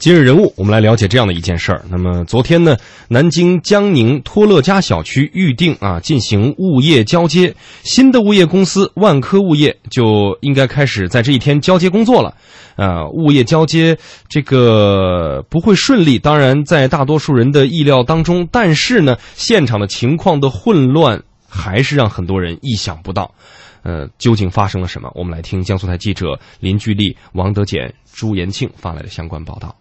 今日人物，我们来了解这样的一件事儿。那么昨天呢，南京江宁托乐家小区预定啊进行物业交接，新的物业公司万科物业就应该开始在这一天交接工作了。啊，物业交接这个不会顺利，当然在大多数人的意料当中，但是呢，现场的情况的混乱还是让很多人意想不到。呃，究竟发生了什么？我们来听江苏台记者林巨丽、王德俭、朱延庆发来的相关报道。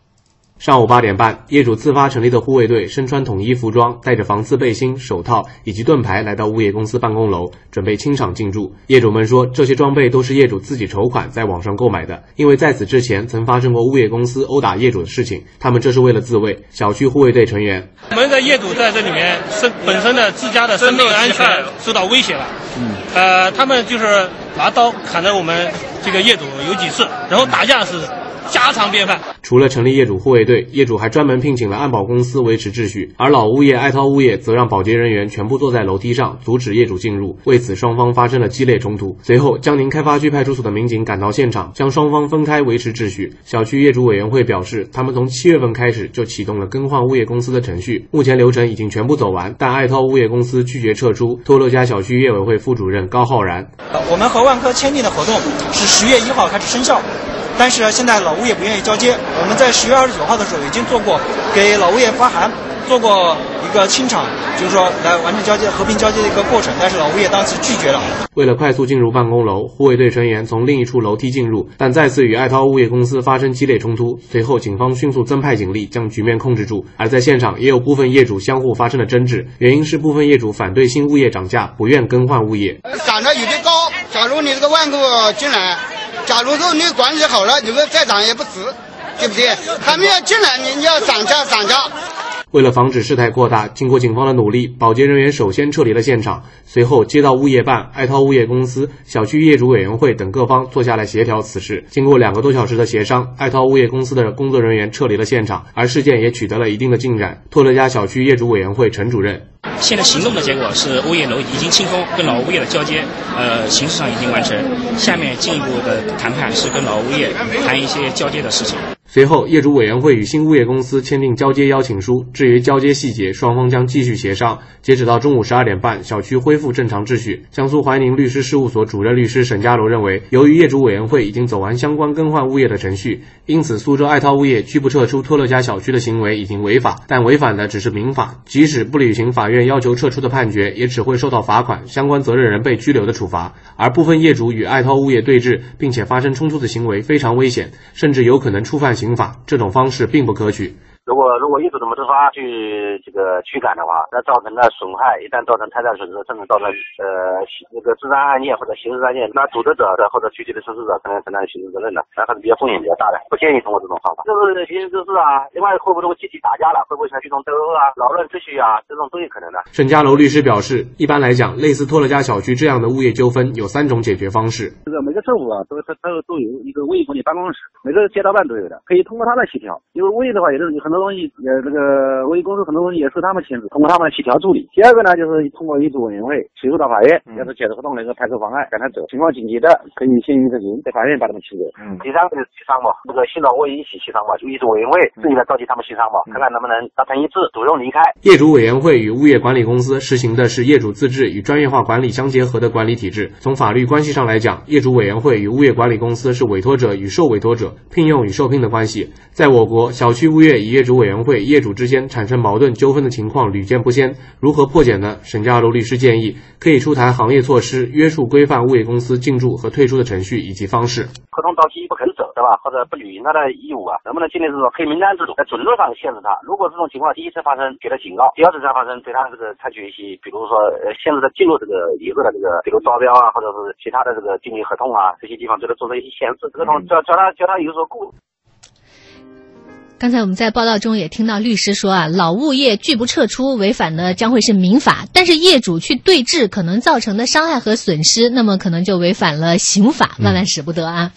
上午八点半，业主自发成立的护卫队身穿统一服装，带着防刺背心、手套以及盾牌来到物业公司办公楼，准备清场进驻。业主们说，这些装备都是业主自己筹款在网上购买的，因为在此之前曾发生过物业公司殴打业主的事情，他们这是为了自卫。小区护卫队成员，我们的业主在这里面生本身的自家的生命安全受到威胁了，嗯，呃，他们就是拿刀砍了我们这个业主有几次，然后打架是。家常便饭。除了成立业主护卫队，业主还专门聘请了安保公司维持秩序，而老物业爱涛物业则让保洁人员全部坐在楼梯上，阻止业主进入。为此，双方发生了激烈冲突。随后，江宁开发区派出所的民警赶到现场，将双方分开维持秩序。小区业主委员会表示，他们从七月份开始就启动了更换物业公司的程序，目前流程已经全部走完，但爱涛物业公司拒绝撤出。托乐家小区业委会副主任高浩然：我们和万科签订的合同是十月一号开始生效。但是现在老物业不愿意交接，我们在十月二十九号的时候已经做过给老物业发函，做过一个清场，就是说来完成交接、和平交接的一个过程。但是老物业当时拒绝了。为了快速进入办公楼，护卫队成员从另一处楼梯进入，但再次与爱涛物业公司发生激烈冲突。随后，警方迅速增派警力将局面控制住。而在现场，也有部分业主相互发生了争执，原因是部分业主反对新物业涨价，不愿更换物业。涨得有点高，假如你这个万科进来。假如说你管理好了，你们再涨也不值，对不对？他们要进来，你你要涨价涨价。为了防止事态扩大，经过警方的努力，保洁人员首先撤离了现场。随后，街道物业办、爱涛物业公司、小区业主委员会等各方坐下来协调此事。经过两个多小时的协商，爱涛物业公司的工作人员撤离了现场，而事件也取得了一定的进展。托乐家小区业主委员会陈主任。现在行动的结果是物业楼已经清空，跟老物业的交接，呃，形式上已经完成。下面进一步的谈判是跟老物业谈一些交接的事情。随后，业主委员会与新物业公司签订交接邀请书。至于交接细节，双方将继续协商。截止到中午十二点半，小区恢复正常秩序。江苏怀宁律师事务所主任律师沈家楼认为，由于业主委员会已经走完相关更换物业的程序，因此苏州爱涛物业拒不撤出托乐家小区的行为已经违法，但违反的只是民法，即使不履行法院要求撤出的判决，也只会受到罚款，相关责任人被拘留的处罚。而部分业主与爱涛物业对峙，并且发生冲突的行为非常危险，甚至有可能触犯。刑法这种方式并不可取。如果如果业主怎么自发去这个驱赶的话，那造成的损害，一旦造成财产损失，甚至造成呃那个治安案件或者刑事案件，那组织者的或者具体的实施者可能承担刑事责任的，那还是比较风险比较大的，不建议通过这种方法。就是行刑滋事啊，另外会不会集体打架了，会不会采取这种斗殴啊、扰乱秩序啊，这种都有可能的。沈家楼律师表示，一般来讲，类似托乐家小区这样的物业纠纷有三种解决方式。这个每个政府啊，都都都都有一个物业管理办公室，每个街道办都有的，可以通过他来协调。因为物业的话，也是有很多东西，呃，这个。呃，物业公司很多东西也是他们签字，通过他们协调处理。第二个呢，就是通过业主委员会起诉到法院，要是解除合同那个排除妨碍，赶他走。情况紧急的，可以先行执行，在法院把他们起诉。嗯，第三个就是协商嘛，那个新老物业一起协商嘛，就业主委员会自己来召集他们协商嘛，看看能不能达成一致，主动离开。业主委员会与物业管理公司实行的是业主自治与专业化管理相结合的管理体制。从法律关系上来讲，业主委员会与物业管理公司是委托者与受委托者、聘用与受聘的关系。在我国，小区物业与业主委员会业主之间产生矛盾纠纷的情况屡见不鲜，如何破解呢？沈家楼律师建议可以出台行业措施，约束规范物业公司进驻和退出的程序以及方式。合同到期不肯走，对吧？或者不履行他的义务啊？能不能建立这种黑名单制度，在准则上限制他？如果这种情况第一次发生，给他警告；第二次再发生，对他这个采取一些，比如说限制他进入这个以后的这个，比如招标啊，或者是其他的这个经营合同啊，这些地方对他做出一些限制。合同叫叫他叫他有所顾。刚才我们在报道中也听到律师说啊，老物业拒不撤出，违反的将会是民法；但是业主去对峙，可能造成的伤害和损失，那么可能就违反了刑法。万万使不得啊！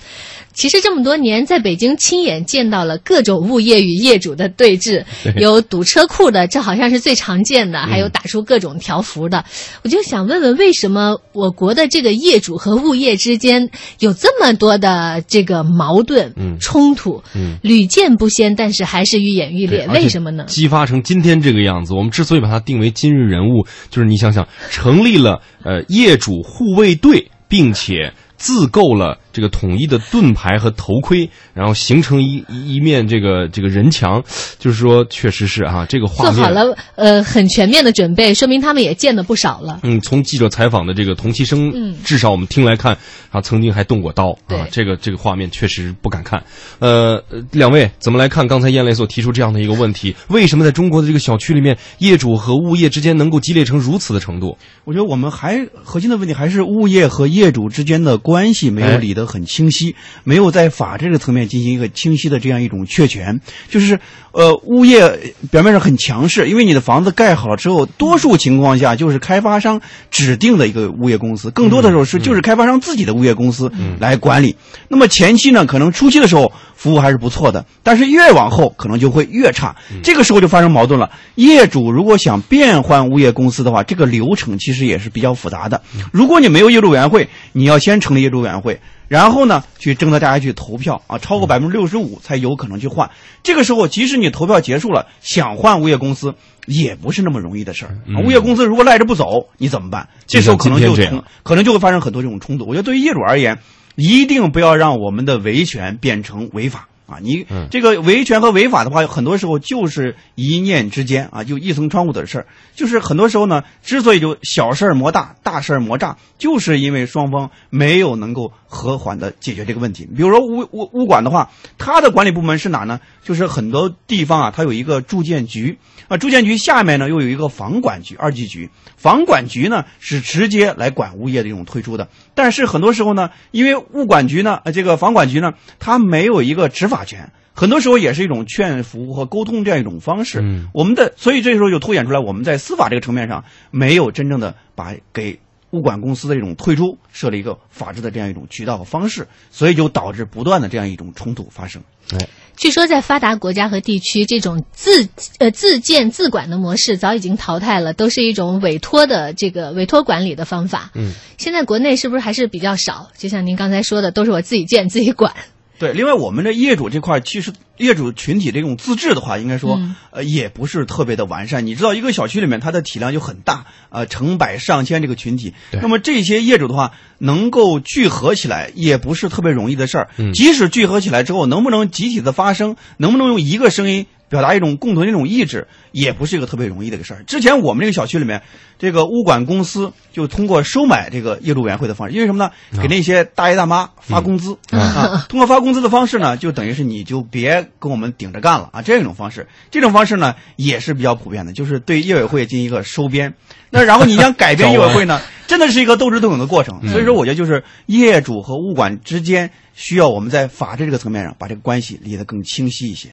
其实这么多年，在北京亲眼见到了各种物业与业主的对峙，有堵车库的，这好像是最常见的，还有打出各种条幅的。我就想问问，为什么我国的这个业主和物业之间有这么多的这个矛盾、嗯冲突，嗯屡见不鲜，但是还是愈演愈烈？为什么呢？激发成今天这个样子，我们之所以把它定为今日人物，就是你想想，成立了呃业主护卫队，并且自购了这个统一的盾牌和头盔，然后形成一一一面这个这个人墙，就是说，确实是啊，这个画面做好了呃很全面的准备，说明他们也见的不少了。嗯，从记者采访的这个同期声，嗯至少我们听来看，啊，曾经还动过刀啊，这个这个画面确实不敢看。呃，呃两位怎么来看刚才燕雷所提出这样的一个问题？为什么在中国的这个小区里面，业主和物业之间能够激烈成如此的程度？我觉得我们还核心的问题还是物业和业主之间的关系没有理得很清晰，没有在法这个层面进行一个清晰的这样一种确权。就是呃，物业表面上很强势，因为你的房子盖好了之后，多数情况下就是开发商指定的一个物业公司，更多的时候是就是开发商自己的物业公司来管理。那么前期呢，可能初期的时候服务还是不错的，但是越往后可能就会越差。这个时候就发生矛盾了。业主如果想变换物业公司的话，这个流程其实也是比较复杂的。如果你没有业主委员会，你要先成立业主委员会，然后呢去征得大家去投票啊，超过百分之六十五才有可能去换。这个时候，即使你投票结束了，想换物业公司也不是那么容易的事儿。啊物业公司如果赖着不走，你怎么办？这时候可能就就像今天这样从可能就会发生很多这种冲突。我觉得对于业主而言，一定不要让我们的维权变成违法。啊，你嗯这个维权和违法的话，很多时候就是一念之间啊，就一层窗户的事儿。就是很多时候呢，之所以就小事儿磨大，大事儿磨炸，就是因为双方没有能够和缓的解决这个问题。比如说物物物管的话，它的管理部门是哪呢？就是很多地方啊，它有一个住建局啊，住建局下面呢又有一个房管局二级局，房管局呢是直接来管物业的这种推出的。但是很多时候呢，因为物管局呢，呃，这个房管局呢，它没有一个执法权。很多时候也是一种劝服和沟通这样一种方式。嗯我们的所以这时候就凸显出来，我们在司法这个层面上没有真正的把给物管公司的这种退出设立一个法治的这样一种渠道和方式，所以就导致不断的这样一种冲突发生。哎，据说在发达国家和地区，这种自呃自建自管的模式早已经淘汰了，都是一种委托的这个委托管理的方法。嗯，现在国内是不是还是比较少？就像您刚才说的，都是我自己建自己管。对，另外我们的业主这块儿，其实业主群体这种自治的话，应该说、嗯呃也不是特别的完善。你知道，一个小区里面它的体量就很大，呃，成百上千这个群体，那么这些业主的话，能够聚合起来，也不是特别容易的事儿。嗯即使聚合起来之后，能不能集体的发声，能不能用一个声音表达一种共同的一种意志，也不是一个特别容易的一个事儿。之前我们这个小区里面，这个物管公司就通过收买这个业主委员会的方式，因为什么呢？给那些大爷大妈发工资、啊，通过发工资的方式呢，就等于是你就别跟我们顶着干了啊，这样一种方式。这种方式呢也是比较普遍的，就是对业委会进行一个收编。那然后你想改变业委会呢，真的是一个斗智斗勇的过程。所以说，我觉得就是业主和物管之间需要我们在法治这个层面上把这个关系理得更清晰一些。